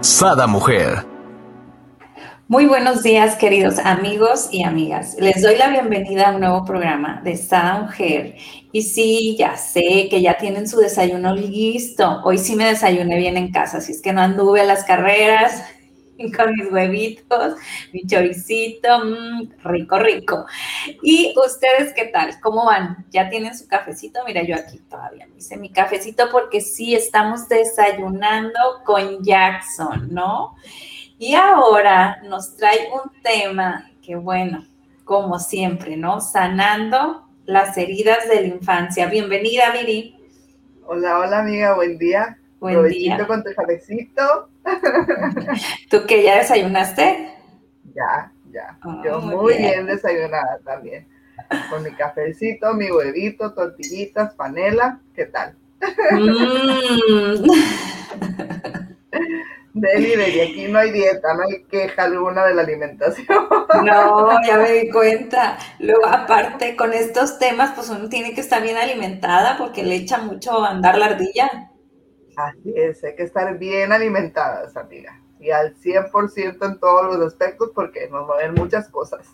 Sada Mujer. Muy buenos días, queridos amigos y amigas. Les doy la bienvenida a un nuevo programa de Sada Mujer. Y sí, ya sé que ya tienen su desayuno listo. Hoy sí me desayuné bien en casa, así es que no anduve a las carreras con mis huevitos, mi choricito, mmm, rico, rico. ¿Y ustedes qué tal? ¿Cómo van? ¿Ya tienen su cafecito? Mira, yo aquí todavía me hice mi cafecito porque sí estamos desayunando con Jackson, ¿no? Y ahora nos trae un tema que, bueno, como siempre, ¿no? Sanando las heridas de la infancia. Bienvenida, Viri. Hola, hola, amiga, buen día. Buen día. con tu cafecito. ¿Tú que ya desayunaste? Ya, ya. Ah, Yo muy bien. desayunada también. Con mi cafecito, mi huevito, tortillitas, panela. ¿Qué tal? Mm. Deli, aquí no hay dieta, no hay queja alguna de la alimentación. No, ya me di cuenta. Luego, aparte, con estos temas, pues uno tiene que estar bien alimentada porque le echa mucho a andar la ardilla. Así es, hay que estar bien alimentadas, amiga. Y al 100% en todos los aspectos porque nos mueven muchas cosas.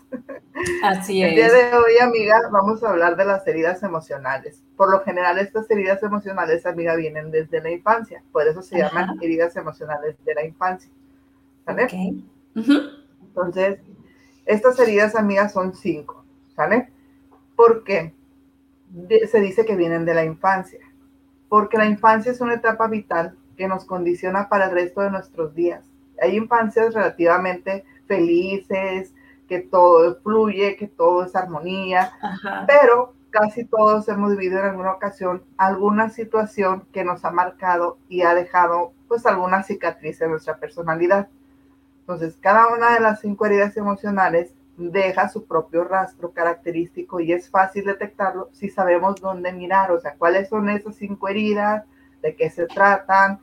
Así es. El día de hoy, amiga, vamos a hablar de las heridas emocionales. Por lo general, estas heridas emocionales, amiga, vienen desde la infancia. Por eso se llaman heridas emocionales de la infancia. ¿Sale? Entonces, estas heridas, amigas, son cinco. ¿Sale? ¿Por qué? se dice que vienen de la infancia porque la infancia es una etapa vital que nos condiciona para el resto de nuestros días. Hay infancias relativamente felices, que todo fluye, que todo es armonía, pero casi todos hemos vivido en alguna ocasión alguna situación que nos ha marcado y ha dejado pues alguna cicatriz en nuestra personalidad. Entonces, cada una de las cinco heridas emocionales deja su propio rastro característico y es fácil detectarlo si sabemos dónde mirar, o sea, cuáles son esas cinco heridas, de qué se tratan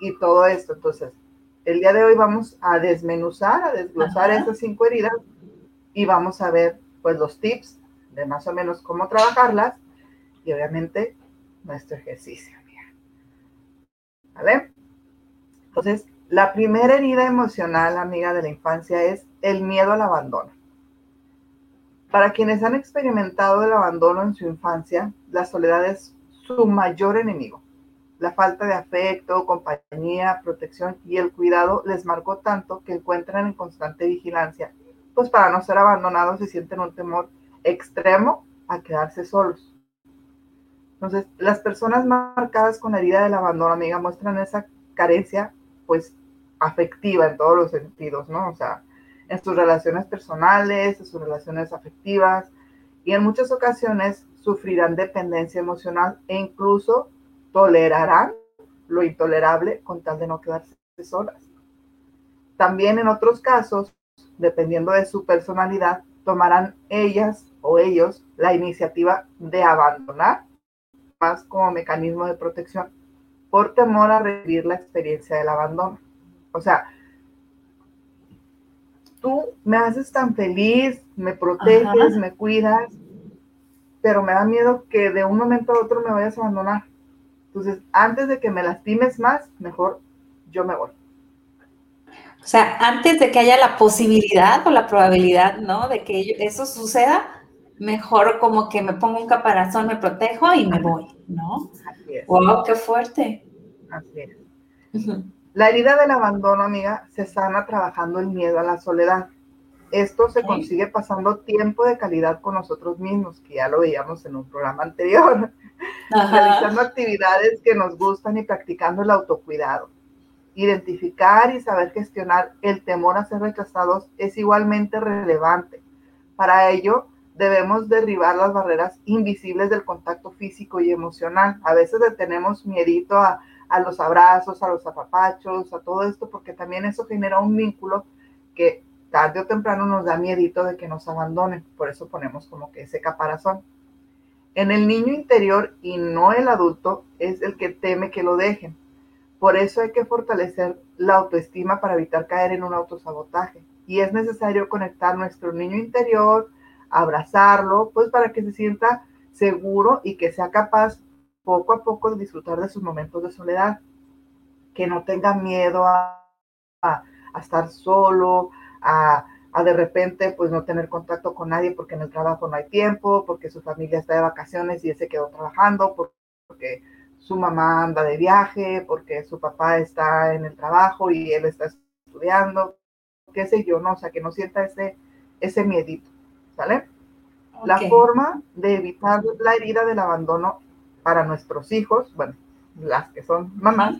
y todo esto. Entonces, el día de hoy vamos a desmenuzar, a desglosar esas cinco heridas y vamos a ver pues los tips de más o menos cómo trabajarlas y obviamente nuestro ejercicio. ¿Vale? Entonces, la primera herida emocional, amiga, de la infancia es el miedo al abandono. Para quienes han experimentado el abandono en su infancia, la soledad es su mayor enemigo. La falta de afecto, compañía, protección y el cuidado les marcó tanto que encuentran en constante vigilancia, pues para no ser abandonados se sienten un temor extremo a quedarse solos. Entonces, las personas marcadas con la herida del abandono, amiga, muestran esa carencia, pues, afectiva en todos los sentidos, ¿no? O sea, en sus relaciones personales, en sus relaciones afectivas y en muchas ocasiones sufrirán dependencia emocional e incluso tolerarán lo intolerable con tal de no quedarse solas. También en otros casos, dependiendo de su personalidad, tomarán ellas o ellos la iniciativa de abandonar, más como mecanismo de protección, por temor a revivir la experiencia del abandono. O sea, tú me haces tan feliz, me proteges, me cuidas, pero me da miedo que de un momento a otro me vayas a abandonar. Entonces, antes de que me lastimes más, mejor yo me voy. O sea, antes de que haya la posibilidad o la probabilidad, ¿no? De que eso suceda, mejor como que me pongo un caparazón, me protejo y me voy, ¿no? Así es. ¡Wow, qué fuerte! Así es. La herida del abandono, amiga, se sana trabajando el miedo a la soledad. Esto se consigue pasando tiempo de calidad con nosotros mismos, que ya lo veíamos en un programa anterior, realizando actividades que nos gustan y practicando el autocuidado. Identificar y saber gestionar el temor a ser rechazados es igualmente relevante. Para ello, debemos derribar las barreras invisibles del contacto físico y emocional. A veces le tenemos miedito a, a los abrazos, a los apapachos, a todo esto, porque también eso genera un vínculo que tarde o temprano nos da miedito de que nos abandonen. Por eso ponemos como que ese caparazón. En el niño interior y no el adulto es el que teme que lo dejen. Por eso hay que fortalecer la autoestima para evitar caer en un autosabotaje. Y es necesario conectar nuestro niño interior, abrazarlo, pues para que se sienta seguro y que sea capaz poco a poco disfrutar de sus momentos de soledad, que no tenga miedo a, a, estar solo, a, a, de repente pues no tener contacto con nadie porque en el trabajo no hay tiempo, porque su familia está de vacaciones y él se quedó trabajando, porque su mamá anda de viaje, porque su papá está en el trabajo y él está estudiando, qué sé yo, no, o sea, que no sienta ese, ese miedito, ¿sale? La forma de evitar la herida del abandono para nuestros hijos, bueno, las que son mamás,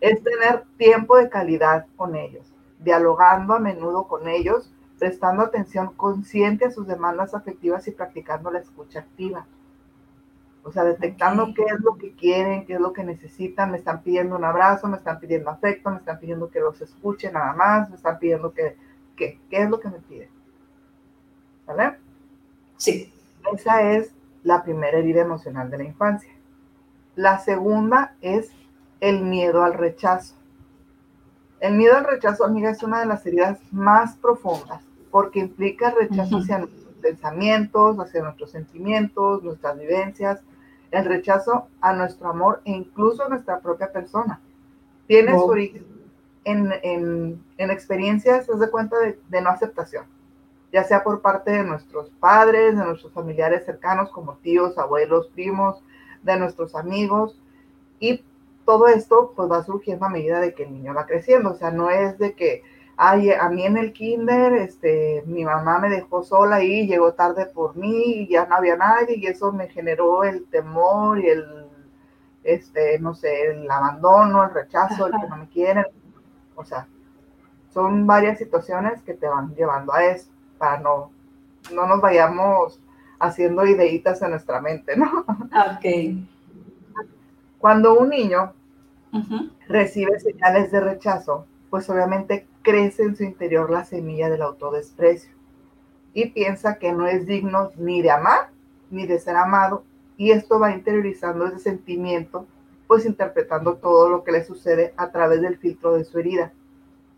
es tener tiempo de calidad con ellos, dialogando a menudo con ellos, prestando atención consciente a sus demandas afectivas y practicando la escucha activa. O sea, detectando qué es lo que quieren, qué es lo que necesitan, me están pidiendo un abrazo, me están pidiendo afecto, me están pidiendo que los escuche nada más, me están pidiendo que, ¿qué? ¿Qué es lo que me piden? ¿Vale? Sí. Esa es la primera herida emocional de la infancia. La segunda es el miedo al rechazo. El miedo al rechazo, amiga, es una de las heridas más profundas porque implica rechazo hacia nuestros pensamientos, hacia nuestros sentimientos, nuestras vivencias, el rechazo a nuestro amor e incluso a nuestra propia persona. Tiene su origen en, en, experiencias, de cuenta, de, de no aceptación, ya sea por parte de nuestros padres, de nuestros familiares cercanos como tíos, abuelos, primos, de nuestros amigos y todo esto pues va surgiendo a medida de que el niño va creciendo, o sea, no es de que, ay, a mí en el kinder, este, mi mamá me dejó sola y llegó tarde por mí y ya no había nadie y eso me generó el temor y el, este, no sé, el abandono, el rechazo, el que no me quieren, o sea, son varias situaciones que te van llevando a eso, para no, no nos vayamos haciendo ideitas en nuestra mente, ¿no? Ok. Cuando un niño recibe señales de rechazo, pues obviamente crece en su interior la semilla del autodesprecio y piensa que no es digno ni de amar ni de ser amado y esto va interiorizando ese sentimiento, pues interpretando todo lo que le sucede a través del filtro de su herida.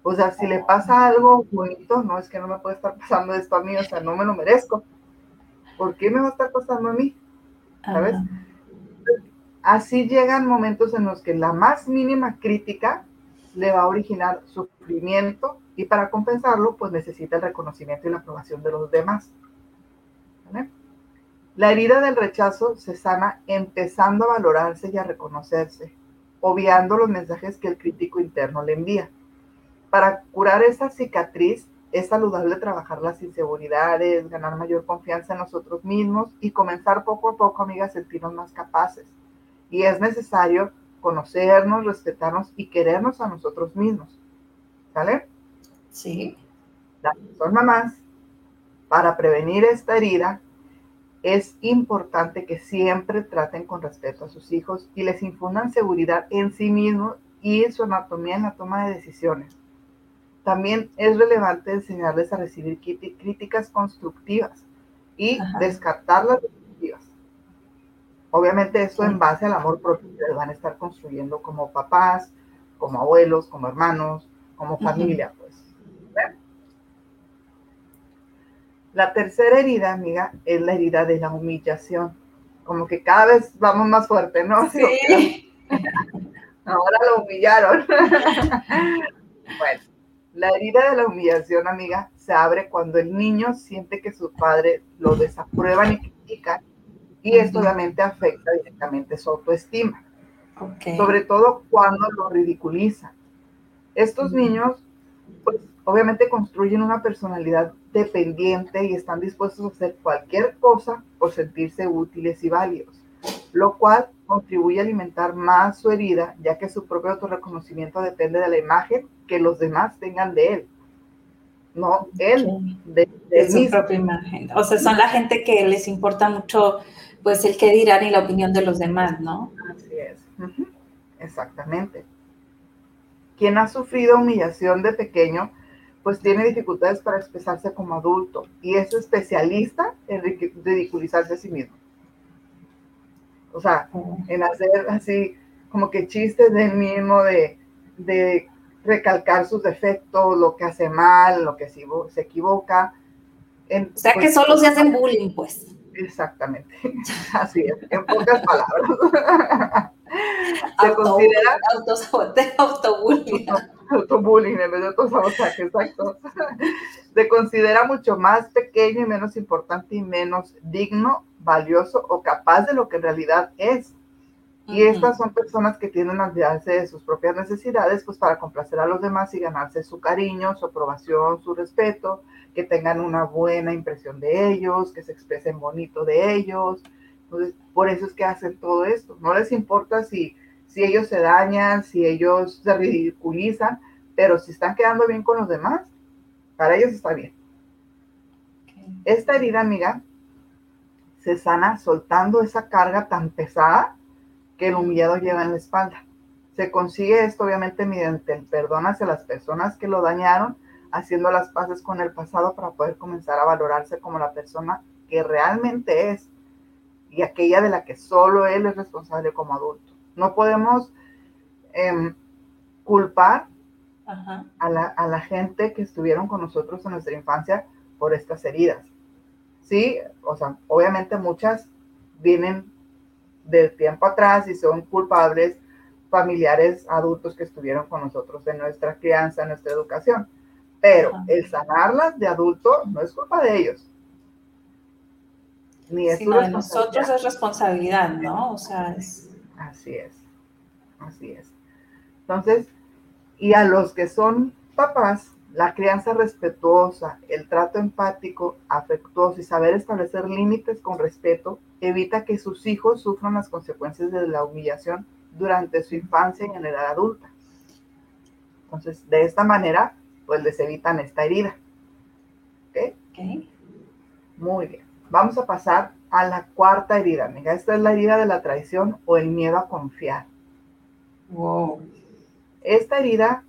O sea, si le pasa algo bonito, no es que no me puede estar pasando esto a mí, o sea, no me lo merezco. ¿Por qué me va a estar pasando a mí? ¿Sabes? Así llegan momentos en los que la más mínima crítica le va a originar sufrimiento y para compensarlo, pues necesita el reconocimiento y la aprobación de los demás. La herida del rechazo se sana empezando a valorarse y a reconocerse, obviando los mensajes que el crítico interno le envía. Para curar esa cicatriz es saludable trabajar las inseguridades, ganar mayor confianza en nosotros mismos y comenzar poco a poco, amigas, a sentirnos más capaces. Y es necesario conocernos, respetarnos y querernos a nosotros mismos. ¿Sale? Sí. Las son mamás, para prevenir esta herida, es importante que siempre traten con respeto a sus hijos y les infundan seguridad en sí mismos y en su anatomía en la toma de decisiones también es relevante enseñarles a recibir críticas constructivas y descartar las destructivas. Obviamente eso en base al amor propio que van a estar construyendo como papás, como abuelos, como hermanos, como familia, pues. La tercera herida, amiga, es la herida de la humillación. Como que cada vez vamos más fuerte, ¿no? Sí. Ahora lo humillaron. bueno, la herida de la humillación, amiga, se abre cuando el niño siente que sus padres lo desaprueban y critican, y esto obviamente afecta directamente su autoestima. Sobre todo cuando lo ridiculizan. Estos niños, pues, obviamente construyen una personalidad dependiente y están dispuestos a hacer cualquier cosa por sentirse útiles y válidos, lo cual contribuye a alimentar más su herida, ya que su propio autorreconocimiento depende de la imagen que los demás tengan de él. No, él, de, su propia imagen. O sea, son la gente que les importa mucho, pues, el qué dirán y la opinión de los demás, ¿no? Así es. Exactamente. Quien ha sufrido humillación de pequeño, pues tiene dificultades para expresarse como adulto y es especialista en ridiculizarse a sí mismo. O sea, en hacer así como que chistes de él mismo, de, de recalcar sus defectos, lo que hace mal, lo que se, se equivoca. o sea que pues, solo se hacen bullying, pues. Exactamente, así es, en pocas palabras. se considera autobullying. Autobullying en vez de autosabotaje, exacto. Se considera mucho más pequeño y menos importante y menos digno, valioso o capaz de lo que en realidad es. Y estas son personas que tienen a olvidarse de sus propias necesidades, pues para complacer a los demás y ganarse su cariño, su aprobación, su respeto, que tengan una buena impresión de ellos, que se expresen bonito de ellos. Entonces, por eso es que hacen todo esto. No les importa si, si ellos se dañan, si ellos se ridiculizan, pero si están quedando bien con los demás, para ellos está bien. Esta herida, amiga, se sana soltando esa carga tan pesada que el humillado lleva en la espalda. Se consigue esto obviamente mediante el perdón hacia las personas que lo dañaron, haciendo las paces con el pasado para poder comenzar a valorarse como la persona que realmente es y aquella de la que solo él es responsable como adulto. No podemos em, culpar a la, a la, gente que estuvieron con nosotros en nuestra infancia por estas heridas. Sí, o sea, obviamente muchas vienen del tiempo atrás y son culpables familiares adultos que estuvieron con nosotros en nuestra crianza, en nuestra educación. Pero el sanarlas de adulto no es culpa de ellos. Ni es Sino de nosotros es responsabilidad, ¿no? O sea, es... Así es, así es. Entonces, y a los que son papás, la crianza respetuosa, el trato empático, afectuoso y saber establecer límites con respeto evita que sus hijos sufran las consecuencias de la humillación durante su infancia y en la edad adulta. Entonces, de esta manera, pues les evitan esta herida. ¿Ok? Muy bien. Vamos a pasar a la cuarta herida, amiga. Esta es la herida de la traición o el miedo a confiar. Wow. Esta herida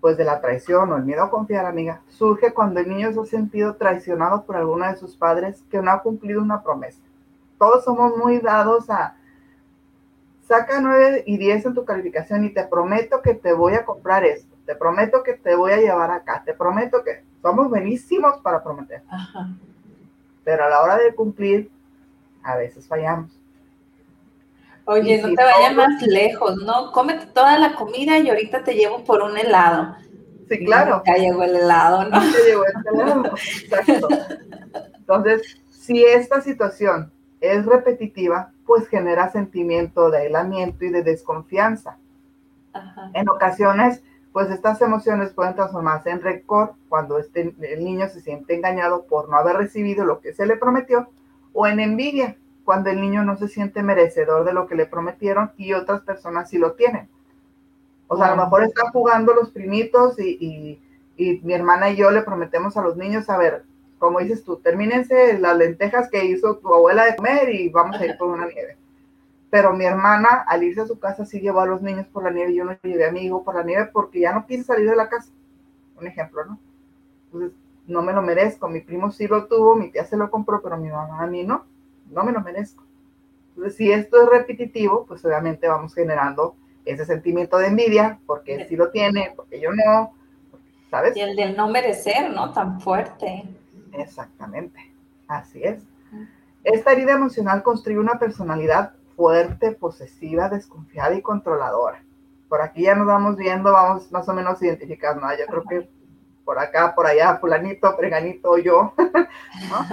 pues de la traición o el miedo a confiar, amiga, surge cuando el niño se ha sentido traicionado por alguno de sus padres que no ha cumplido una promesa. Todos somos muy dados a saca 9 y 10 en tu calificación y te prometo que te voy a comprar esto, te prometo que te voy a llevar acá, te prometo que somos buenísimos para prometer. Pero a la hora de cumplir, a veces fallamos. Oye, no te vayas más lejos, ¿no? Cómete toda la comida y ahorita te llevo por un helado. Sí, claro. Ya llegó el helado, ¿no? Ya llegó el helado, exacto. Entonces, si esta situación es repetitiva, pues genera sentimiento de aislamiento y de desconfianza. En ocasiones, pues estas emociones pueden transformarse en rencor cuando este, el niño se siente engañado por no haber recibido lo que se le prometió o en envidia cuando el niño no se siente merecedor de lo que le prometieron y otras personas sí lo tienen. O sea, a lo mejor están jugando los primitos y, mi hermana y yo le prometemos a los niños, a ver, como dices tú, termínense las lentejas que hizo tu abuela de comer y vamos a ir por una nieve. Pero mi hermana, al irse a su casa, sí llevó a los niños por la nieve y yo no llevé a mi hijo por la nieve porque ya no quise salir de la casa. Un ejemplo, ¿no? Entonces, no me lo merezco. Mi primo sí lo tuvo, mi tía se lo compró, pero mi mamá a mí no no me lo merezco. Entonces, si esto es repetitivo, pues obviamente vamos generando ese sentimiento de envidia, porque él sí lo tiene, porque yo no, ¿sabes? Y el del no merecer, ¿no? Tan fuerte. Exactamente, así es. Esta herida emocional construye una personalidad fuerte, posesiva, desconfiada y controladora. Por aquí ya nos vamos viendo, vamos más o menos identificando, ¿no? Yo creo que por acá, por allá, fulanito, preganito, yo, ¿no?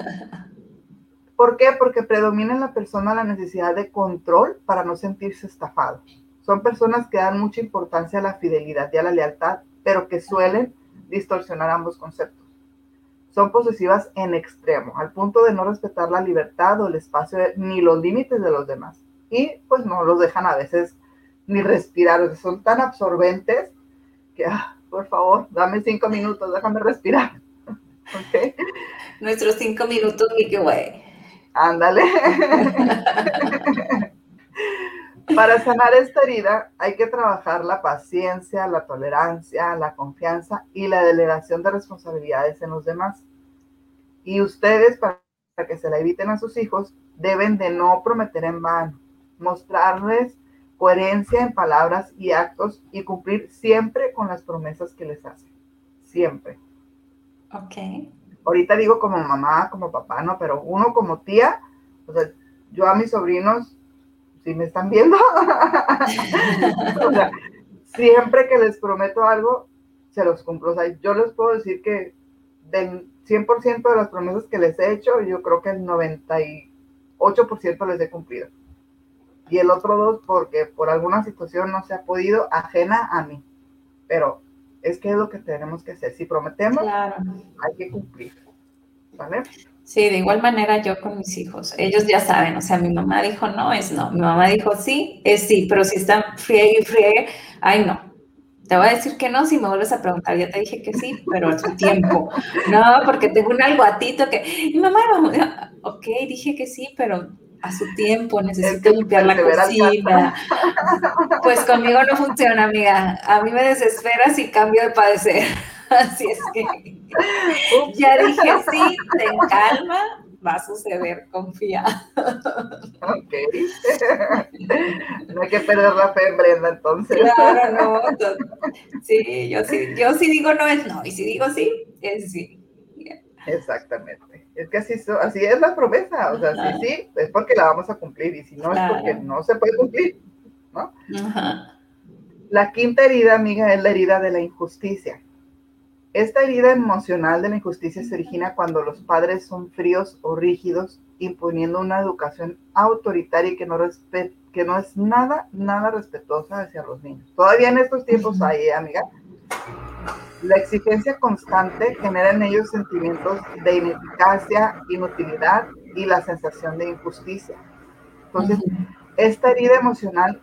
¿Por qué? Porque predomina en la persona la necesidad de control para no sentirse estafado. Son personas que dan mucha importancia a la fidelidad y a la lealtad, pero que suelen distorsionar ambos conceptos. Son posesivas en extremo, al punto de no respetar la libertad o el espacio ni los límites de los demás. Y pues no los dejan a veces ni respirar, son tan absorbentes que, ah, por favor, dame cinco minutos, déjame respirar. Nuestros cinco minutos, qué güey. Ándale. Para sanar esta herida hay que trabajar la paciencia, la tolerancia, la confianza y la delegación de responsabilidades en los demás. Y ustedes, para que se la eviten a sus hijos, deben de no prometer en vano, mostrarles coherencia en palabras y actos y cumplir siempre con las promesas que les hacen. Siempre. Ok. Ahorita digo como mamá, como papá, no, pero uno como tía, o sea, yo a mis sobrinos si me están viendo, siempre que les prometo algo, se los cumplo. O sea, yo les puedo decir que del 100% de las promesas que les he hecho, yo creo que el 98% les he cumplido. Y el otro dos, porque por alguna situación no se ha podido, ajena a mí. Pero es que es lo que tenemos que hacer. Si prometemos, hay que cumplir. ¿Vale? Sí, de igual manera yo con mis hijos. Ellos ya saben, o sea, mi mamá dijo no, es no. Mi mamá dijo sí, es sí, pero si están friegue y friegue, ay no. Te voy a decir que no si me vuelves a preguntar. Ya te dije que sí, pero a su tiempo. No, porque tengo un alguatito que, mi mamá, ok, dije que sí, pero a su tiempo, necesito limpiar la cocina. Pues conmigo no funciona, amiga. A mí me desespera si cambio de padecer. Así es que ya dije, sí, ten calma, va a suceder, confía. Ok. No hay que perder la fe en Brenda, entonces. Claro, no. Sí, yo sí, yo sí digo no es no, y si digo sí, es sí. Exactamente. Es que así, así es la promesa. O sea, sí, sí, es porque la vamos a cumplir, y si no es porque no se puede cumplir, ¿no? Ajá. La quinta herida, amiga, es la herida de la injusticia. Esta herida emocional de la injusticia se origina cuando los padres son fríos o rígidos, imponiendo una educación autoritaria y que no, que no es nada, nada respetuosa hacia los niños. Todavía en estos tiempos hay, ¿eh, amiga. La exigencia constante genera en ellos sentimientos de ineficacia, inutilidad y la sensación de injusticia. Entonces, esta herida emocional,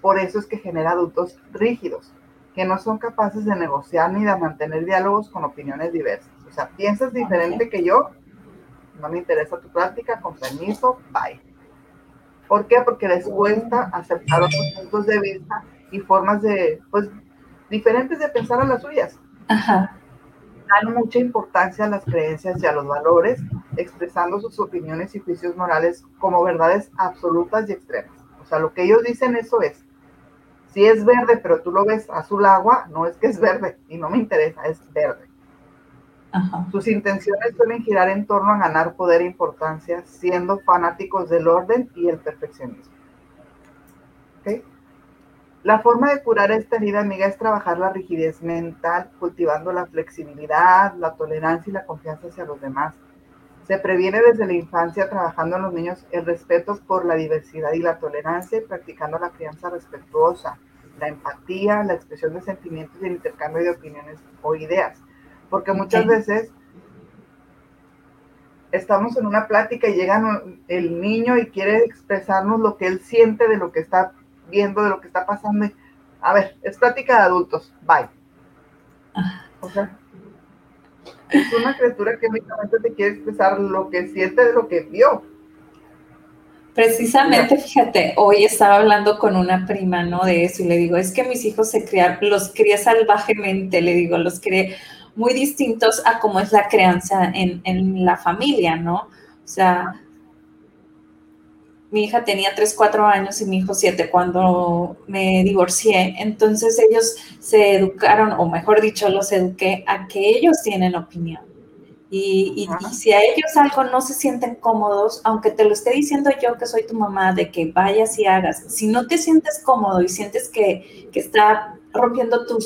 por eso es que genera adultos rígidos, que no son capaces de negociar ni de mantener diálogos con opiniones diversas. O sea, piensas diferente que yo, no me interesa tu práctica, con permiso, bye. ¿Por qué? Porque les cuesta aceptar otros puntos de vista y formas de, pues, diferentes de pensar a las suyas. Ajá. Dan mucha importancia a las creencias y a los valores, expresando sus opiniones y juicios morales como verdades absolutas y extremas. O sea, lo que ellos dicen eso es, si es verde, pero tú lo ves azul agua, no es que es verde y no me interesa, es verde. Sus intenciones suelen girar en torno a ganar poder e importancia, siendo fanáticos del orden y el perfeccionismo. La forma de curar esta herida, amiga, es trabajar la rigidez mental, cultivando la flexibilidad, la tolerancia y la confianza hacia los demás. Se previene desde la infancia trabajando en los niños el respeto por la diversidad y la tolerancia y practicando la crianza respetuosa, la empatía, la expresión de sentimientos y el intercambio de opiniones o ideas. Porque muchas veces estamos en una plática y llega el niño y quiere expresarnos lo que él siente de lo que está viendo, de lo que está pasando. a ver, es plática de adultos, bye. Es una criatura que únicamente te quiere expresar lo que siente de lo que vio. Precisamente, fíjate, hoy estaba hablando con una prima, ¿no? De eso y le digo, es que mis hijos se criaron, los crié salvajemente, le digo, los crié muy distintos a cómo es la crianza en, en la familia, ¿no? O sea, mi hija tenía 3, 4 años y mi hijo 7 cuando me divorcié. Entonces ellos se educaron, o mejor dicho, los eduqué a que ellos tienen opinión. Y, si a ellos algo no se sienten cómodos, aunque te lo esté diciendo yo que soy tu mamá, de que vayas y hagas, si no te sientes cómodo y sientes que, que está rompiendo tu,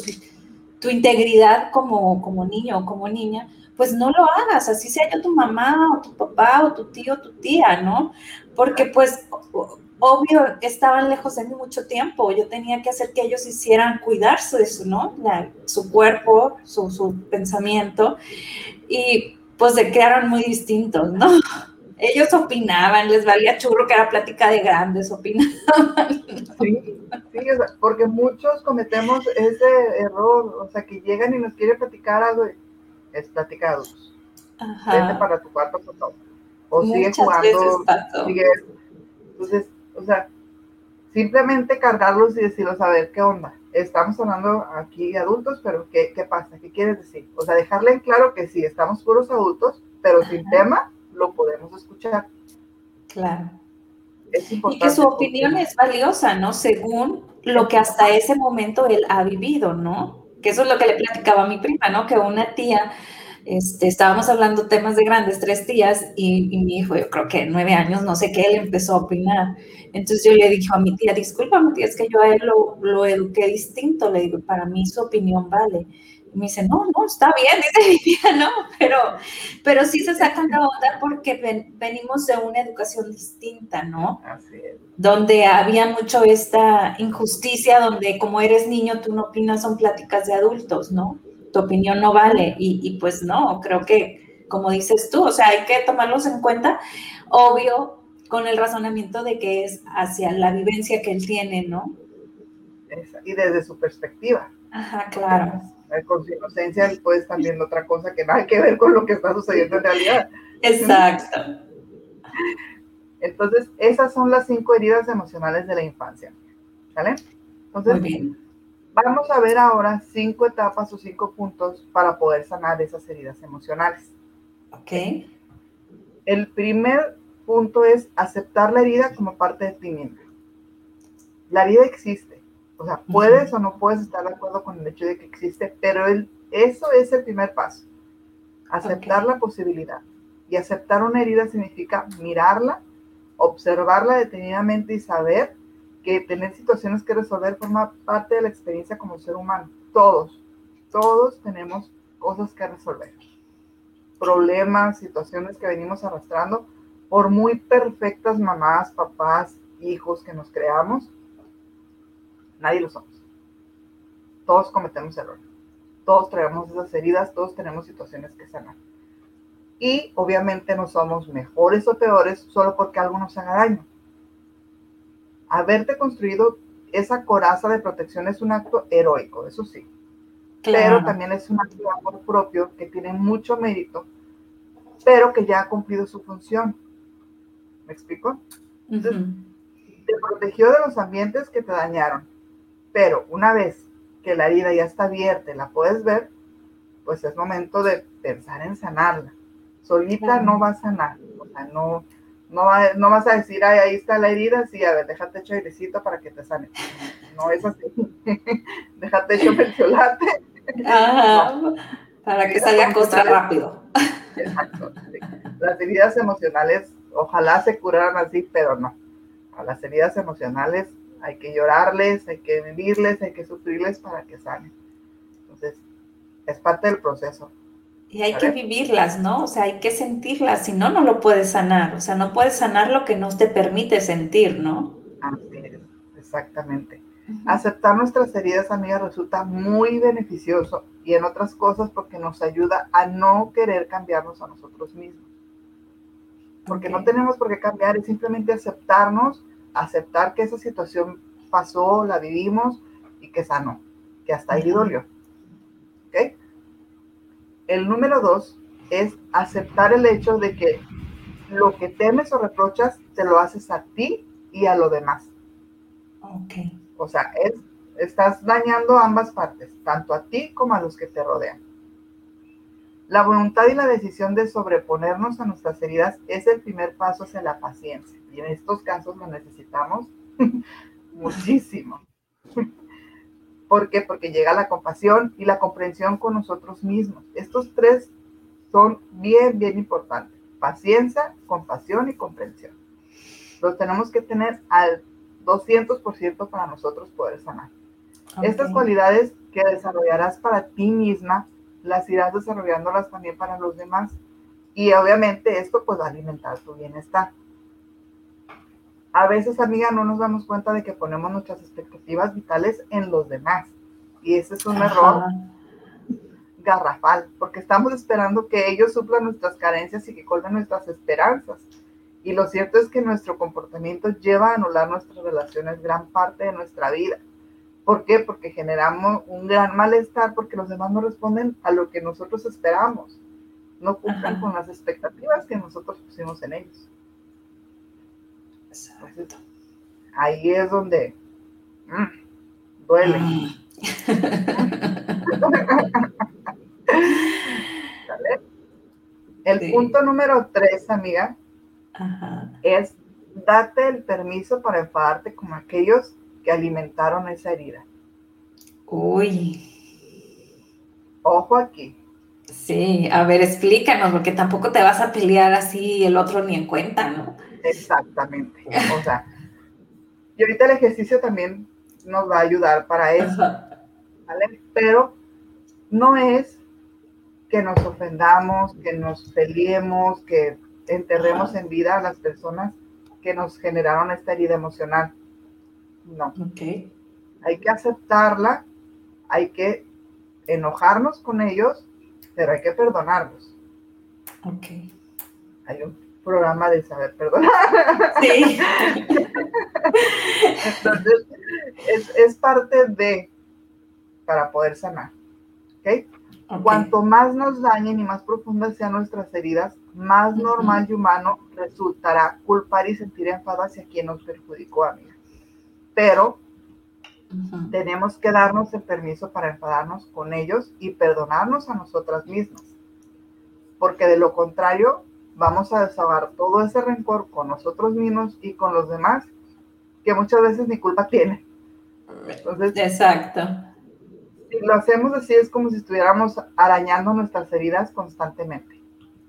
tu integridad como, como niño o como niña, pues no lo hagas, así sea yo tu mamá o tu papá o tu tío o tu tía, ¿no? Porque pues obvio estaban lejos de mí mucho tiempo, yo tenía que hacer que ellos hicieran cuidarse de su, ¿no? su cuerpo, su, su, pensamiento, y pues se quedaron muy distintos, ¿no? Ellos opinaban, les valía churro que era plática de grandes, opinaban. Sí, sí, porque muchos cometemos ese error, o sea, que llegan y nos quieren platicar algo, es platicados. Vete para tu cuarto, por O sigue jugando, sigue, entonces, o sea, simplemente cargarlos y decirlos, a ver, ¿qué onda? Estamos hablando aquí de adultos, pero ¿qué, ¿qué pasa? ¿Qué quieres decir? O sea, dejarle en claro que sí, estamos puros adultos, pero sin tema lo podemos escuchar. Claro. Es. Y que su opinión es valiosa, ¿no? Según lo que hasta ese momento él ha vivido, ¿no? Que eso es lo que le platicaba a mi prima, ¿no? Que una tía este, estábamos hablando temas de grandes, tres días, y, mi hijo, yo creo que nueve años, no sé qué, él empezó a opinar. Entonces yo le dije a mi tía, disculpa, mi tía, es que yo a él lo, lo eduqué distinto, le digo, para mí su opinión vale. Y me dice, no, no, está bien, dice mi tía, no, pero, pero sí se sacan la onda porque venimos de una educación distinta, ¿no? Así es. Donde había mucho esta injusticia, donde como eres niño, tú no opinas, son pláticas de adultos, ¿no? tu opinión no vale. Y, pues no, creo que, como dices tú, o sea, hay que tomarlos en cuenta, obvio, con el razonamiento de que es hacia la vivencia que él tiene, ¿no? Y desde su perspectiva. Ajá, claro. Con su inocencia puede estar viendo otra cosa que nada que ver con lo que está sucediendo en realidad. Exacto. Entonces, esas son las cinco heridas emocionales de la infancia. ¿Vale? Entonces, Muy bien. Vamos a ver ahora cinco etapas o cinco puntos para poder sanar esas heridas emocionales. Ok. El primer punto es aceptar la herida como parte de ti misma. La herida existe. O sea, puedes o no puedes estar de acuerdo con el hecho de que existe, pero el, eso es el primer paso. Aceptar la posibilidad. Y aceptar una herida significa mirarla, observarla detenidamente y saber que tener situaciones que resolver forma parte de la experiencia como ser humano. Todos, todos tenemos cosas que resolver. Problemas, situaciones que venimos arrastrando, por muy perfectas mamás, papás, hijos que nos creamos, nadie lo somos. Todos cometemos errores. Todos traemos esas heridas, todos tenemos situaciones que sanar. Y obviamente no somos mejores o peores solo porque algo nos haga daño haberte construido esa coraza de protección es un acto heroico, eso sí. Pero también es un acto de amor propio que tiene mucho mérito, pero que ya ha cumplido su función. ¿Me explico? Entonces, te protegió de los ambientes que te dañaron, pero una vez que la herida ya está abierta y la puedes ver, pues es momento de pensar en sanarla. Solita no va a sanar, o sea, no, no, no vas a decir, Ay, ahí está la herida, sí, a ver, déjate hecho airecito para que te sane. No es así. déjate hecho merciolate. para que salga costra rápido. Exacto. Las heridas emocionales, ojalá se curaran así, pero no. A las heridas emocionales hay que llorarles, hay que vivirles, hay que sufrirles para que sanen. Entonces, es parte del proceso. Y hay que vivirlas, ¿no? O sea, hay que sentirlas, si no, no lo puedes sanar. O sea, no puedes sanar lo que no te permite sentir, ¿no? Así es, exactamente. Aceptar nuestras heridas, amigas, resulta muy beneficioso y en otras cosas porque nos ayuda a no querer cambiarnos a nosotros mismos. Porque no tenemos por qué cambiar, es simplemente aceptarnos, aceptar que esa situación pasó, la vivimos y que sanó, que hasta ahí dolió. El número dos es aceptar el hecho de que lo que temes o reprochas te lo haces a ti y a lo demás. Ok. O sea, es, estás dañando ambas partes, tanto a ti como a los que te rodean. La voluntad y la decisión de sobreponernos a nuestras heridas es el primer paso hacia la paciencia. Y en estos casos lo necesitamos muchísimo. ¿Por qué? Porque llega la compasión y la comprensión con nosotros mismos. Estos tres son bien, bien importantes. Paciencia, compasión y comprensión. Los tenemos que tener al 200% para nosotros poder sanar. Estas cualidades que desarrollarás para ti misma, las irás desarrollándolas también para los demás. Y obviamente esto pues va a alimentar tu bienestar a veces, amiga, no nos damos cuenta de que ponemos nuestras expectativas vitales en los demás. Y ese es un error garrafal, porque estamos esperando que ellos suplan nuestras carencias y que colmen nuestras esperanzas. Y lo cierto es que nuestro comportamiento lleva a anular nuestras relaciones gran parte de nuestra vida. ¿Por qué? Porque generamos un gran malestar porque los demás no responden a lo que nosotros esperamos. No cumplen con las expectativas que nosotros pusimos en ellos ahí es donde mm, duele. Mm. El punto número tres, amiga, es date el permiso para enfadarte con aquellos que alimentaron esa herida. Uy. Ojo aquí. Sí, a ver, explícanos, porque tampoco te vas a pelear así el otro ni en cuenta, ¿no? Exactamente. O sea, y ahorita el ejercicio también nos va a ayudar para eso. ¿vale? Pero no es que nos ofendamos, que nos peleemos, que enterremos en vida a las personas que nos generaron esta herida emocional. No. Okay. Hay que aceptarla, hay que enojarnos con ellos, pero hay que perdonarlos. Ok. Hay un programa de saber perdonar. Sí. Entonces, es, parte de para poder sanar. ¿Ok? Cuanto más nos dañen y más profundas sean nuestras heridas, más normal y humano resultará culpar y sentir enfado hacia quien nos perjudicó, amiga. Pero tenemos que darnos el permiso para enfadarnos con ellos y perdonarnos a nosotras mismas. Porque de lo contrario, vamos a desahogar todo ese rencor con nosotros mismos y con los demás, que muchas veces ni culpa tienen. Entonces, Exacto si lo hacemos así es como si estuviéramos arañando nuestras heridas constantemente.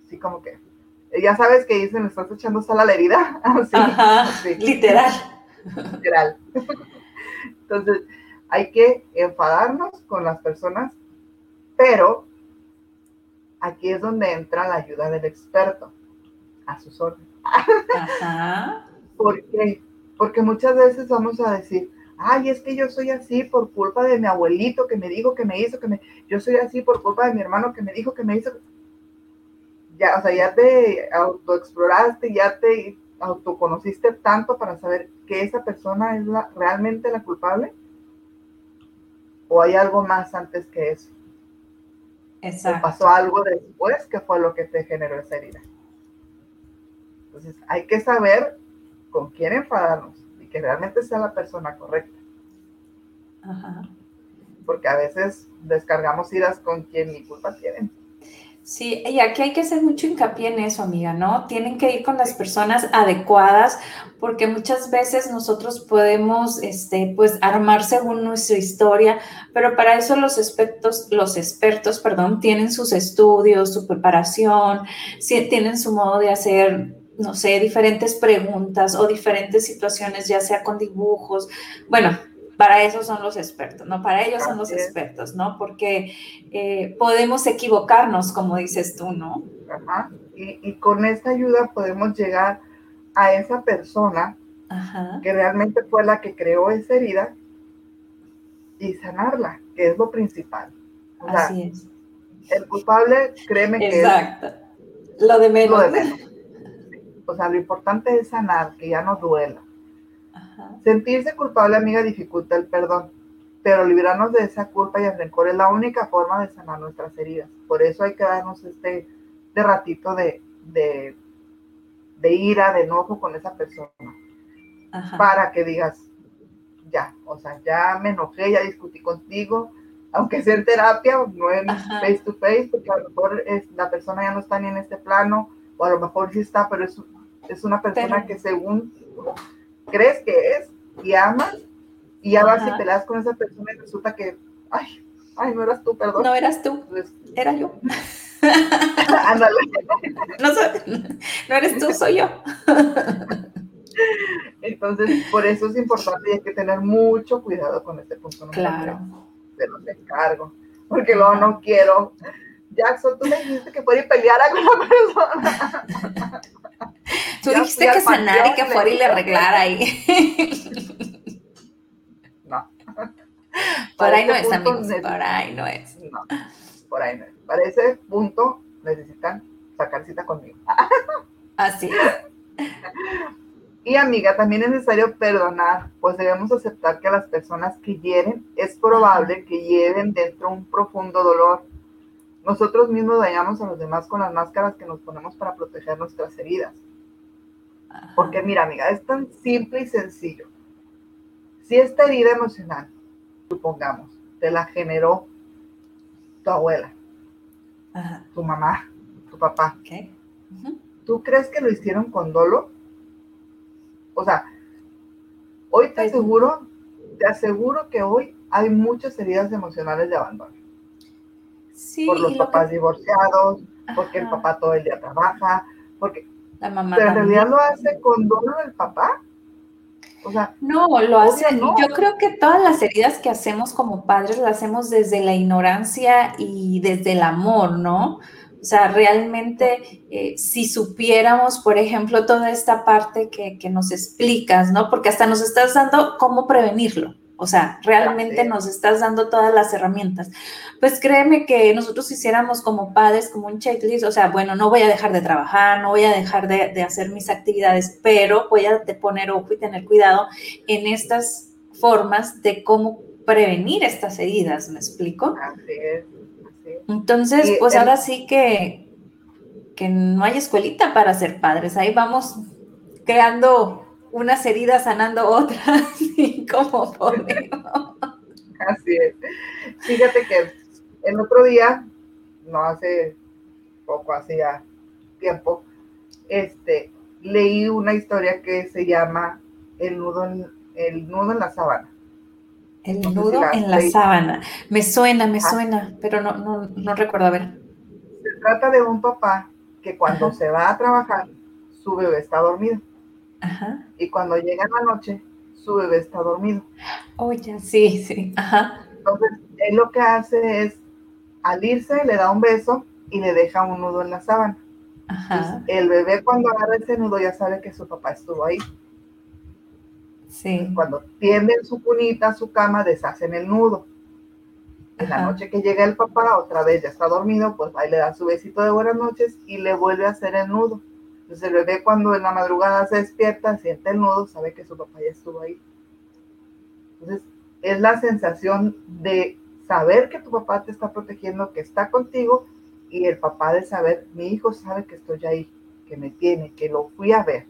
Así como que, eh, ya sabes que dicen, estás echando sal a la herida. Ajá, literal. Literal. Entonces, hay que enfadarnos con las personas, pero aquí es donde entra la ayuda del experto a sus órdenes. Ajá. ¿Por qué? Porque muchas veces vamos a decir, ay, es que yo soy así por culpa de mi abuelito que me dijo que me hizo, que me, yo soy así por culpa de mi hermano que me dijo que me hizo. Ya, o sea, ya te autoexploraste, ya te autoconociste tanto para saber que esa persona es la, realmente la culpable. ¿O hay algo más antes que eso? Exacto. ¿O pasó algo después que fue lo que te generó esa herida? Entonces, hay que saber con quién enfadarnos que realmente sea la persona correcta. Ajá. Porque a veces descargamos iras con quien ni culpa tienen. Sí, y aquí hay que hacer mucho hincapié en eso, amiga, ¿no? Tienen que ir con las personas adecuadas, porque muchas veces nosotros podemos, este, pues, armar según nuestra historia, pero para eso los expertos, los expertos, perdón, tienen sus estudios, su preparación, tienen su modo de hacer no sé, diferentes preguntas o diferentes situaciones, ya sea con dibujos. Bueno, para eso son los expertos, ¿no? Para ellos son los expertos, ¿no? Porque eh, podemos equivocarnos, como dices tú, ¿no? Ajá. Y, con esta ayuda podemos llegar a esa persona que realmente fue la que creó esa herida y sanarla, que es lo principal. Así es. El culpable, créeme que Exacto. Lo de menos. Lo de menos. O sea, lo importante es sanar, que ya no duela. Sentirse culpable, amiga, dificulta el perdón, pero librarnos de esa culpa y el rencor es la única forma de sanar nuestras heridas. Por eso hay que darnos este, este ratito de, de, ira, de enojo con esa persona. Para que digas, ya, o sea, ya me enojé, ya discutí contigo, aunque sea en terapia, no en face to face, porque a lo mejor es, la persona ya no está ni en este plano, o a lo mejor sí está, pero es es una persona que según crees que es y amas, y ya vas y peleas con esa persona y resulta que, ay, ay, no eras tú, perdón. No eras tú, era yo. Ándale. no, no eres tú, soy yo. Entonces, por eso es importante y hay que tener mucho cuidado con este punto. claro. Pero te encargo, porque luego no quiero. Jackson, tú me dijiste que podía pelear a la persona. Tú dijiste que sanar y que fuera y le arreglara ahí. No. Por ahí no es, amigos. Por ahí no es. No, por ahí no es. Para ese punto necesitan sacar cita conmigo. Así Y amiga, también es necesario perdonar, pues debemos aceptar que las personas que hieren es probable que lleven dentro un profundo dolor. Nosotros mismos dañamos a los demás con las máscaras que nos ponemos para proteger nuestras heridas. Porque mira, amiga, es tan simple y sencillo. Si esta herida emocional, supongamos, te la generó tu abuela, tu mamá, tu papá, ¿tú crees que lo hicieron con dolo? O sea, hoy te pues aseguro, te aseguro que hoy hay muchas heridas emocionales de abandono. Sí, por los papás divorciados, porque el papá todo el día trabaja, porque... La mamá pero en realidad lo hace con dolo el papá no, lo hace. Yo creo que todas las heridas que hacemos como padres las hacemos desde la ignorancia y desde el amor, ¿no? O sea, realmente, eh, si supiéramos, por ejemplo, toda esta parte que, que nos explicas, ¿no? Porque hasta nos estás dando cómo prevenirlo. O sea, realmente nos estás dando todas las herramientas. Pues créeme que nosotros hiciéramos como padres, como un checklist, o sea, bueno, no voy a dejar de trabajar, no voy a dejar de, hacer mis actividades, pero voy a poner ojo y tener cuidado en estas formas de cómo prevenir estas heridas, ¿me explico? Así es. Entonces, pues ahora sí que, que no hay escuelita para ser padres, ahí vamos creando unas heridas sanando otras y como podemos. Así es. Fíjate que el otro día, no hace poco, hacía tiempo, este, leí una historia que se llama El nudo en, el nudo en la sábana. El nudo en la sábana. Me suena, me suena, pero no, no, no recuerdo, a ver. Se trata de un papá que cuando se va a trabajar, su bebé está dormido. Y cuando llega la noche, su bebé está dormido. Oye, sí, sí. Ajá. Entonces, él lo que hace es, al irse, le da un beso y le deja un nudo en la sábana. Ajá. el bebé cuando agarra ese nudo ya sabe que su papá estuvo ahí. Sí. Cuando tienden su cunita, su cama, deshacen el nudo. En la noche que llega el papá, otra vez ya está dormido, pues ahí le da su besito de buenas noches y le vuelve a hacer el nudo. Entonces el bebé cuando en la madrugada se despierta, siente el nudo, sabe que su papá ya estuvo ahí. Entonces es la sensación de saber que tu papá te está protegiendo, que está contigo, y el papá de saber, mi hijo sabe que estoy ahí, que me tiene, que lo fui a ver.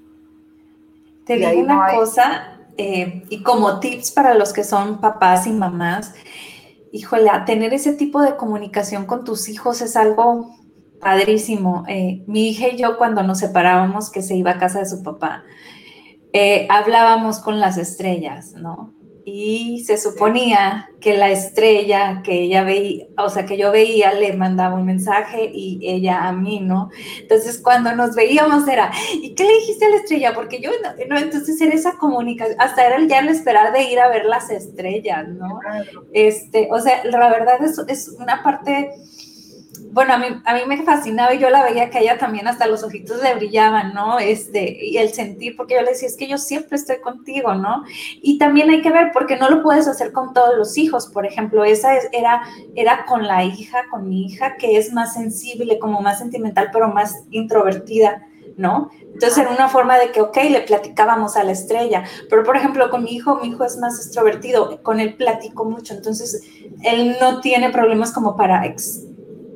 Te digo una cosa, eh, y como tips para los que son papás y mamás, híjole, tener ese tipo de comunicación con tus hijos es algo Padrísimo. Eh, mi hija y yo cuando nos separábamos, que se iba a casa de su papá, eh, hablábamos con las estrellas, ¿no? Y se suponía que la estrella que ella veía, o sea, que yo veía, le mandaba un mensaje y ella a mí, ¿no? Entonces, cuando nos veíamos era, ¿y qué le dijiste a la estrella? Porque yo, no, entonces era esa comunicación, hasta era ya el esperar de ir a ver las estrellas, ¿no? Este, o sea, la verdad es, es una parte bueno, a mí, a mí me fascinaba y yo la veía que ella también hasta los ojitos le brillaban, ¿no? Este, y el sentir, porque yo le decía, es que yo siempre estoy contigo, ¿no? Y también hay que ver, porque no lo puedes hacer con todos los hijos, por ejemplo, esa era, era con la hija, con mi hija, que es más sensible, como más sentimental, pero más introvertida. ¿no? Entonces era una forma de que, ok, le platicábamos a la estrella, pero por ejemplo con mi hijo, mi hijo es más extrovertido, con él platico mucho, entonces él no tiene problemas como para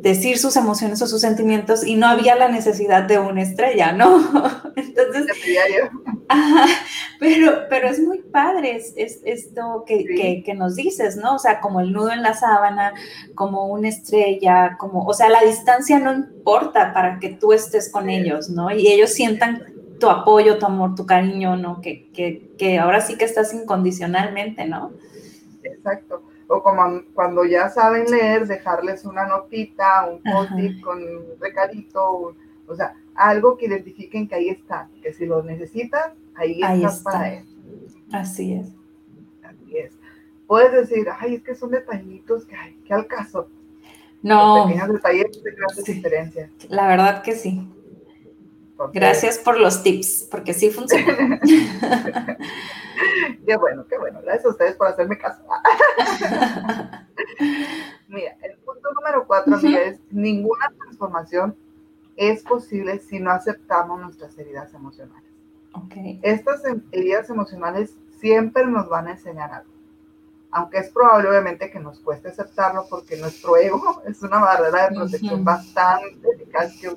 decir sus emociones o sus sentimientos y no había la necesidad de una estrella, ¿no? Entonces, pero, pero es muy padre es, esto que, que, nos dices, ¿no? O sea, como el nudo en la sábana, como una estrella, como, o sea, la distancia no importa para que tú estés con ellos, ¿no? Y ellos sientan tu apoyo, tu amor, tu cariño, ¿no? Que, que, que ahora sí que estás incondicionalmente, ¿no? Exacto o como cuando ya saben leer, dejarles una notita, un post con un recadito, o sea, algo que identifiquen que ahí está, que si lo necesitan, ahí, está, para él. Así es. Así es. Puedes decir, ay, es que son detallitos que, hay, que al caso. No. pequeños detalles de grandes diferencias. La verdad que sí. Gracias por los tips, porque sí funciona. qué bueno, qué bueno. Gracias a ustedes por hacerme caso. Mira, el punto número cuatro, es ninguna transformación es posible si no aceptamos nuestras heridas emocionales. Okay. Estas em, heridas emocionales siempre nos van a enseñar algo. Aunque es probable, obviamente, que nos cueste aceptarlo porque nuestro ego es una barrera de protección bastante eficaz que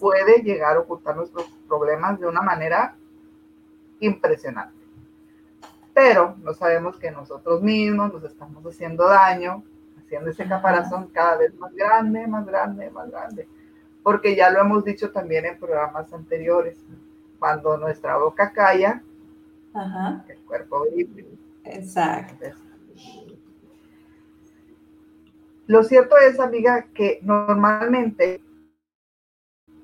puede llegar a ocultar nuestros problemas de una manera impresionante. pero no sabemos que nosotros mismos nos estamos haciendo daño, haciendo ese caparazón cada vez más grande, más grande, más grande. Porque ya lo hemos dicho también en programas anteriores, cuando nuestra boca calla, el cuerpo vive. Exacto. Lo cierto es, amiga, que normalmente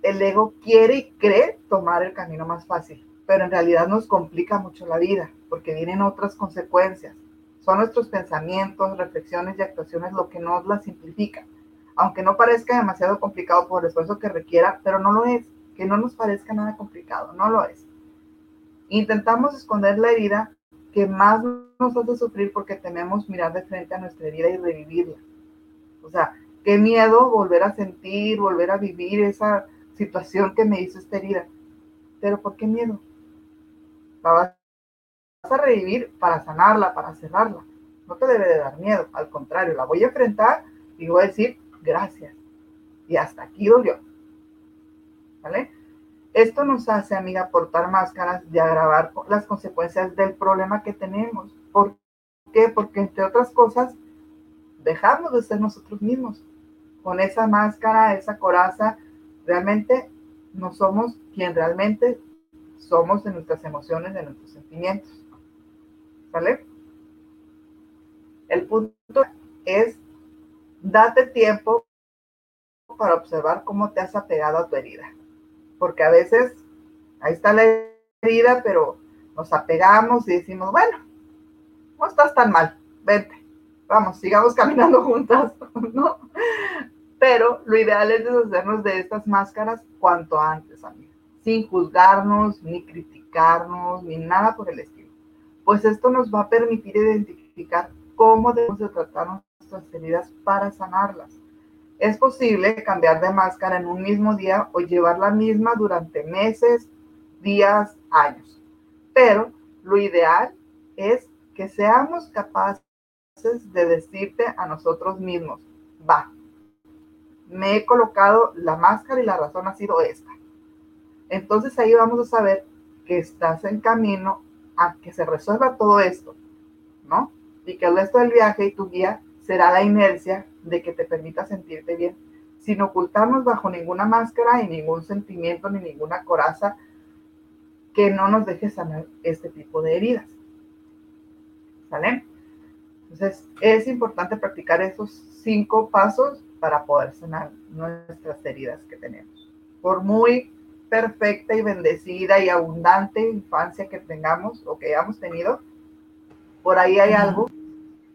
el ego quiere y cree tomar el camino más fácil, pero en realidad nos complica mucho la vida porque vienen otras consecuencias. Son nuestros pensamientos, reflexiones y actuaciones lo que nos la simplifica. Aunque no parezca demasiado complicado por el esfuerzo que requiera, pero no lo es. Que no nos parezca nada complicado, no lo es. Intentamos esconder la herida que más nos hace sufrir porque tememos mirar de frente a nuestra herida y revivirla. O sea, qué miedo volver a sentir, volver a vivir esa situación que me hizo esta herida. Pero ¿por qué miedo? La vas a revivir para sanarla, para cerrarla. No te debe de dar miedo, al contrario, la voy a enfrentar y voy a decir gracias. Y hasta aquí dolió. ¿Vale? Esto nos hace, amiga, portar máscaras y agravar las consecuencias del problema que tenemos. ¿Por qué? Porque entre otras cosas, dejamos de ser nosotros mismos. Con esa máscara, esa coraza, realmente no somos quien realmente somos de nuestras emociones, de nuestros sentimientos. ¿Vale? El punto es, date tiempo para observar cómo te has apegado a tu herida. Porque a veces, ahí está la herida, pero nos apegamos y decimos, bueno, no estás tan mal, vente vamos, sigamos caminando juntas, ¿no? Pero lo ideal es deshacernos de estas máscaras cuanto antes, amiga, sin juzgarnos, ni criticarnos, ni nada por el estilo. Pues esto nos va a permitir identificar cómo debemos de tratar nuestras heridas para sanarlas. Es posible cambiar de máscara en un mismo día o llevar la misma durante meses, días, años. Pero lo ideal es que seamos capaces de decirte a nosotros mismos, va, me he colocado la máscara y la razón ha sido esta. Entonces ahí vamos a saber que estás en camino a que se resuelva todo esto, ¿no? Y que el resto del viaje y tu guía será la inercia de que te permita sentirte bien, sin ocultarnos bajo ninguna máscara y ningún sentimiento ni ninguna coraza que no nos deje sanar este tipo de heridas. ¿Sale? Entonces, es importante practicar esos cinco pasos para poder sanar nuestras heridas que tenemos. Por muy perfecta y bendecida y abundante infancia que tengamos o que hayamos tenido, por ahí hay algo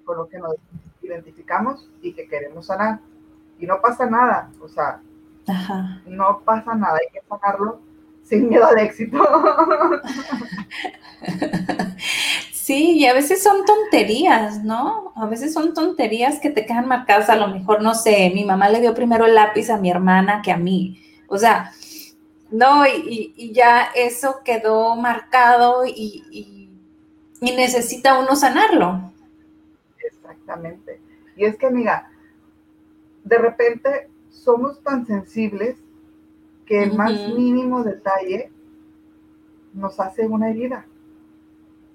con lo que nos identificamos y que queremos sanar. Y no pasa nada, o sea, no pasa nada, hay que sanarlo sin miedo al éxito. Sí, y a veces son tonterías, ¿no? A veces son tonterías que te quedan marcadas, a lo mejor, no sé, mi mamá le dio primero el lápiz a mi hermana que a mí. O sea, no, y, ya eso quedó marcado y, necesita uno sanarlo. Exactamente. Y es que, mira, de repente somos tan sensibles que el más mínimo detalle nos hace una herida.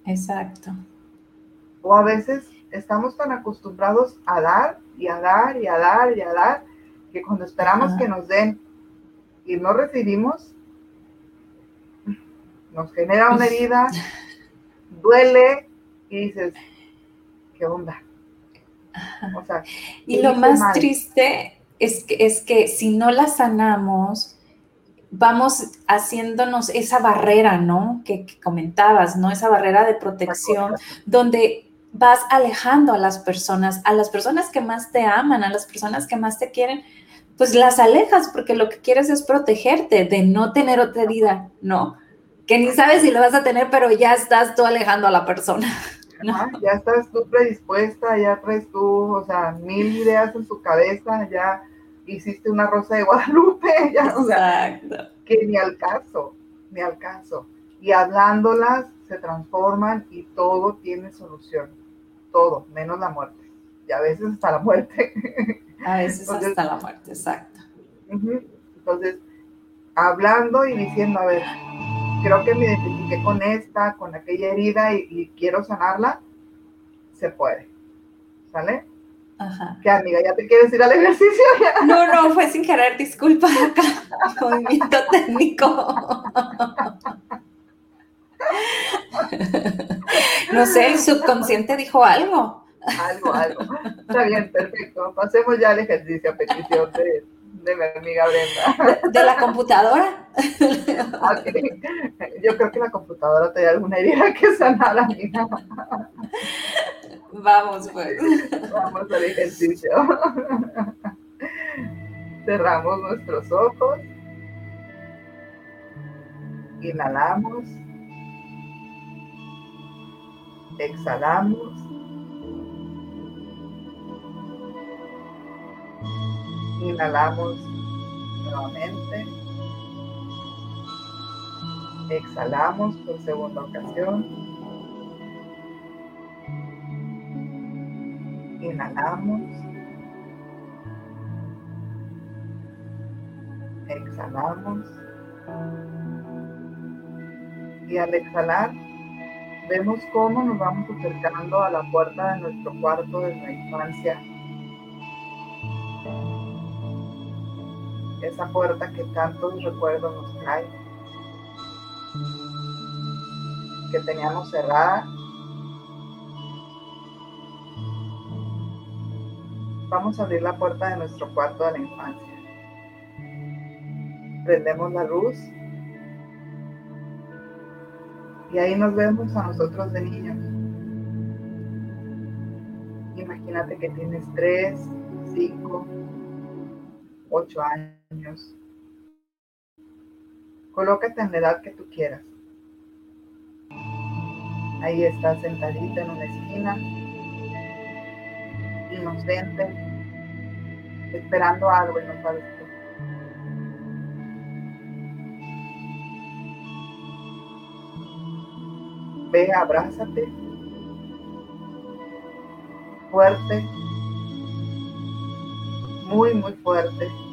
Exacto. O a veces estamos tan acostumbrados a dar y a dar y a dar y a dar que cuando esperamos que nos den y no recibimos, nos genera una herida, duele y dices, ¿qué onda? O sea, y lo más triste es que, es que si no la sanamos, vamos haciéndonos esa barrera, ¿no? Que, comentabas, ¿no? Esa barrera de protección donde vas alejando a las personas, a las personas que más te aman, a las personas que más te quieren, pues las alejas porque lo que quieres es protegerte de no tener otra herida, ¿no? Que ni sabes si lo vas a tener, pero ya estás tú alejando a la persona. ya estás tú predispuesta, ya traes tú, o sea, mil ideas en tu cabeza, ya hiciste una rosa de Guadalupe, ya, o sea, que ni al caso, ni al caso. Y hablándolas se transforman y todo tiene solución, todo, menos la muerte. Y a veces hasta la muerte. A veces hasta la muerte, exacto. Entonces, hablando y diciendo, a ver, creo que me identifiqué con esta, con aquella herida y, quiero sanarla, se puede. ¿Sale? Ajá. ¿Qué amiga? ¿Ya te quieres ir al ejercicio? No, no, fue sin querer, disculpa acá. Movimiento técnico. No sé, el subconsciente dijo algo. Algo, algo. Está bien, perfecto. Pasemos ya al ejercicio a petición de, de mi amiga Brenda. ¿De, la computadora? Yo creo que la computadora te da alguna herida que sanar, amiga. Vamos, pues. Vamos al ejercicio. Cerramos nuestros ojos. Inhalamos. Exhalamos. Inhalamos nuevamente. Exhalamos por segunda ocasión. Inhalamos. Exhalamos. Y al exhalar, vemos cómo nos vamos acercando a la puerta de nuestro cuarto de la infancia esa puerta que tantos recuerdos nos trae, que teníamos cerrada. Vamos a abrir la puerta de nuestro cuarto de la infancia. Prendemos la luz y ahí nos vemos a nosotros de niños. Imagínate que tienes tres, cinco, ocho años. Colócate en la edad que tú quieras. Ahí estás sentadita en una esquina, inocente, esperando algo y no sabes qué. Ve, abrázate, fuerte, muy, muy fuerte.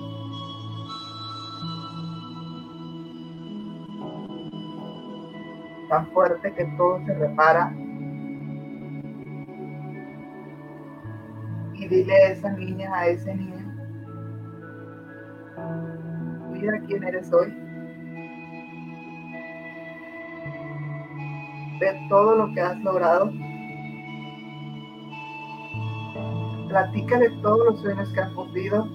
Tan fuerte que todo se repara. Y dile a esa niña, a ese niño, mira quién eres hoy. Ve todo lo que has logrado platícale todos los sueños que han cumplido,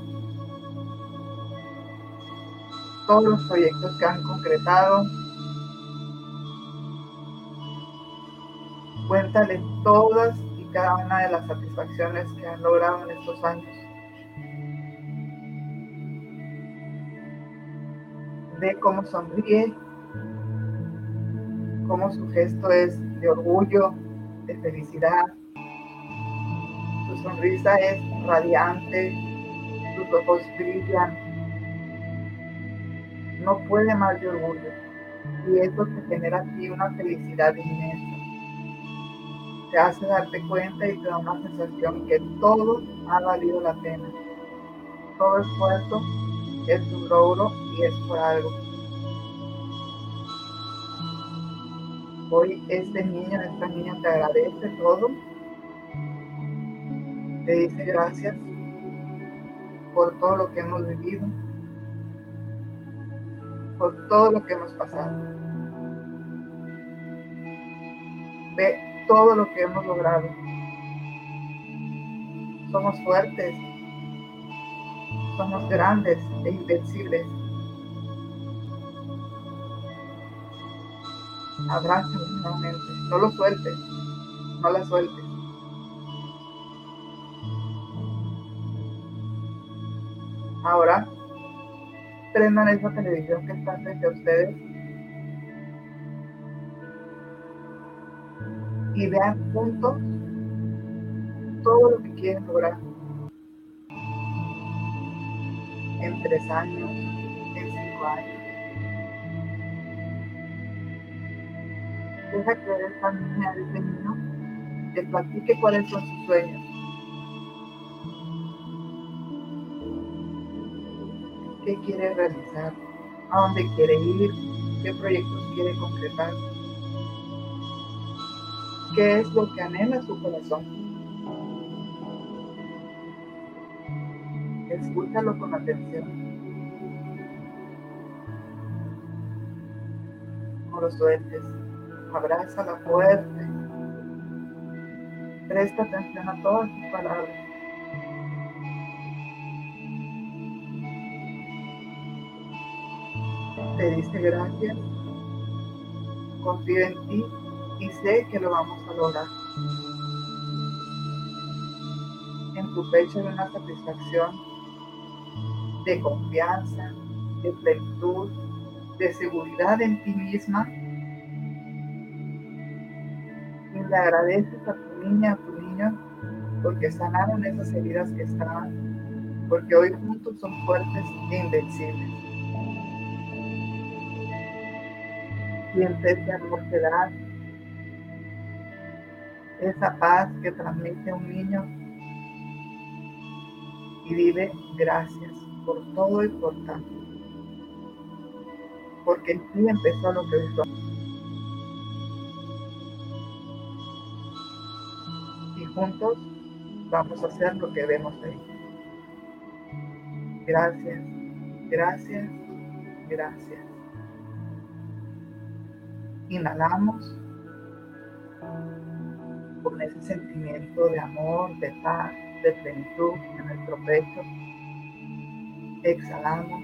todos los proyectos que han concretado. Cuéntale todas y cada una de las satisfacciones que han logrado en estos años. Ve cómo sonríe, cómo su gesto es de orgullo, de felicidad, sonrisa es radiante, tus ojos brillan, no puede más de orgullo. Y eso te genera a ti una felicidad inmensa. Te hace darte cuenta y te da una sensación que todo ha valido la pena. Todo esfuerzo es un logro y es por algo. Hoy este niño, esta niña te agradece todo te dice gracias por todo lo que hemos vivido, por todo lo que hemos pasado. Ve todo lo que hemos logrado. Somos fuertes, somos grandes e invencibles. Abrázame nuevamente, no lo sueltes, no la sueltes. Ahora, prendan esa televisión que está frente a ustedes y vean juntos todo lo que quieren lograr. En tres años, en cinco años. Deja que esta niña, este niño, te platique cuáles son sus sueños qué quiere realizar, a dónde quiere ir, qué proyectos quiere concretar, qué es lo que anhela su corazón. Escúchalo con atención. No lo sueltes, abrázala fuerte. Presta atención a todas sus palabras. Te dice gracias, confío en ti y sé que lo vamos a lograr. En tu pecho hay una satisfacción de confianza, de plenitud, de seguridad en ti misma. Y le agradeces a tu niña, a tu niño, porque sanaron esas heridas que estaban, porque hoy juntos son fuertes e invencibles. Siente ese amor que da, esa paz que transmite un niño y vive gracias por todo y por tanto. Porque en ti empezó lo que hizo. Y juntos vamos a hacer lo que vemos de Gracias, gracias, gracias. Inhalamos con ese sentimiento de amor, de paz, de plenitud en nuestro pecho. Exhalamos.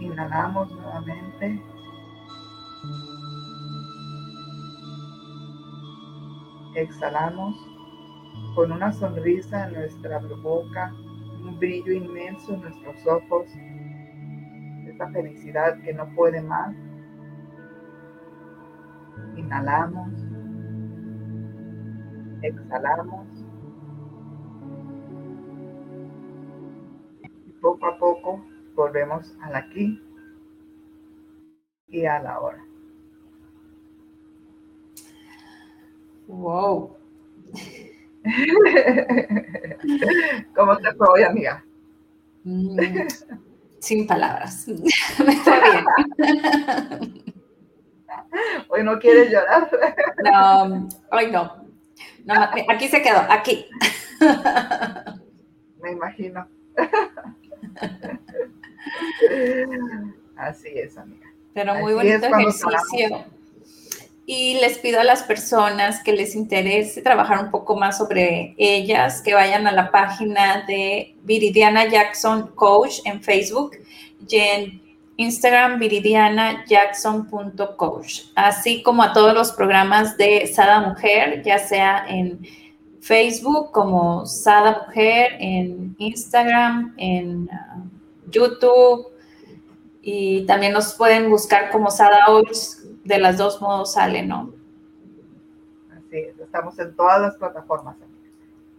Inhalamos nuevamente. Exhalamos con una sonrisa en nuestra boca, un brillo inmenso en nuestros ojos, esta felicidad que no puede más. Inhalamos, exhalamos. Y poco a poco volvemos al aquí y a la hora. Wow. ¿Cómo te fue hoy, amiga? Mm, sin palabras. Me fue bien. Hoy no quieres llorar. No, hoy no. no. Aquí se quedó, aquí. Me imagino. Así es, amiga. Pero muy bonito ejercicio. Y les pido a las personas que les interese trabajar un poco más sobre ellas, que vayan a la página de Viridiana Jackson Coach en Facebook y en Instagram viridianajackson.coach, así como a todos los programas de Sada Mujer, ya sea en Facebook como Sada Mujer, en Instagram, en uh, YouTube y también nos pueden buscar como Sada Oils, de las dos modos sale, ¿no? Así es, estamos en todas las plataformas.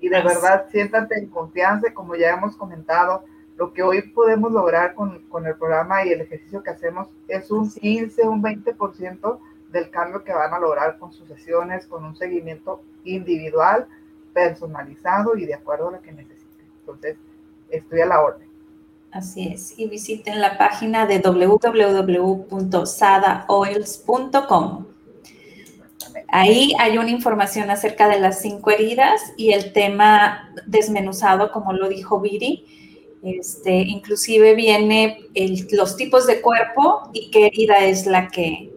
Y de verdad, siéntate en confianza, como ya hemos comentado, lo que hoy podemos lograr con, con, el programa y el ejercicio que hacemos es un 15, un 20% del cambio que van a lograr con sus sesiones, con un seguimiento individual, personalizado y de acuerdo a lo que necesiten. Entonces, estoy a la orden. Así es. Y visiten la página de www.sadaoils.com. Ahí hay una información acerca de las cinco heridas y el tema desmenuzado, como lo dijo Viri este, inclusive viene los tipos de cuerpo y qué herida es la que,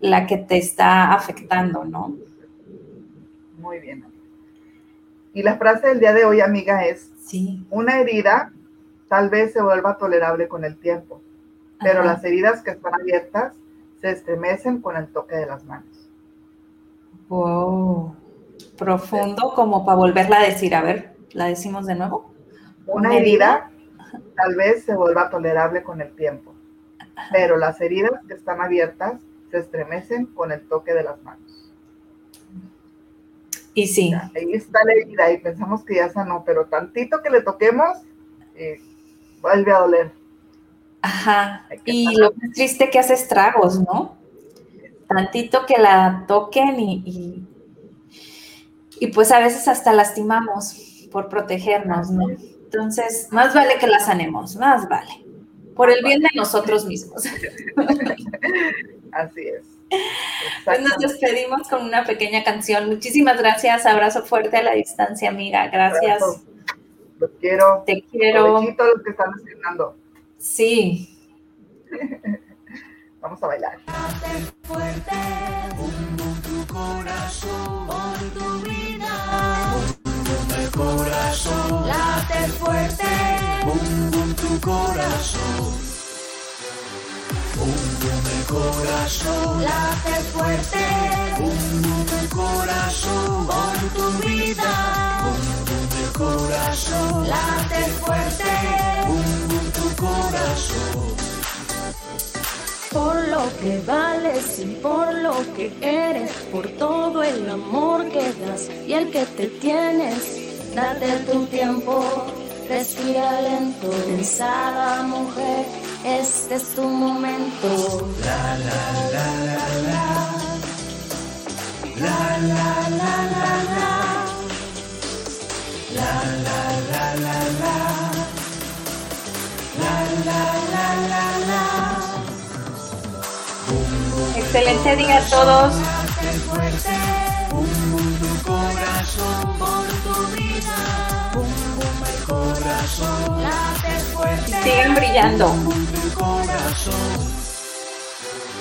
la que te está afectando, ¿no? Muy bien. Y la frase del día de hoy, amiga, es, sí. una herida tal vez se vuelva tolerable con el tiempo, pero las heridas que están abiertas se estremecen con el toque de las manos. Wow, profundo como para volverla a decir. A ver, ¿la decimos de nuevo? Una herida tal vez se vuelva tolerable con el tiempo, pero las heridas que están abiertas se estremecen con el toque de las manos. Y sí. ahí está la herida y pensamos que ya sanó, pero tantito que le toquemos, eh, vuelve a doler. Ajá. Y lo más triste que hace estragos, ¿no? Tantito que la toquen y, y, y pues a veces hasta lastimamos por protegernos, ¿no? Entonces, más vale que la sanemos, más vale. Por el bien de nosotros mismos. Así es. Pues nos despedimos con una pequeña canción. Muchísimas gracias. Abrazo fuerte a la distancia, amiga. Gracias. Los quiero. Te quiero. Los que están haciendo. Sí. Vamos a bailar. fuerte, tu corazón, por tu vida. Corazón, late fuerte, bum, tu corazón. Bum, el corazón, late fuerte, bum, tu corazón, por tu vida. Bum, el corazón, late fuerte, bum, tu corazón. Por lo que vales y por lo que eres, por todo el amor que das y el que te tienes. Date tu tiempo, respira lento, pensada mujer, este es tu momento. La la la la la. La la la la la. La la la la la. La la la la la. Excelente día a todos. Siguen brillando.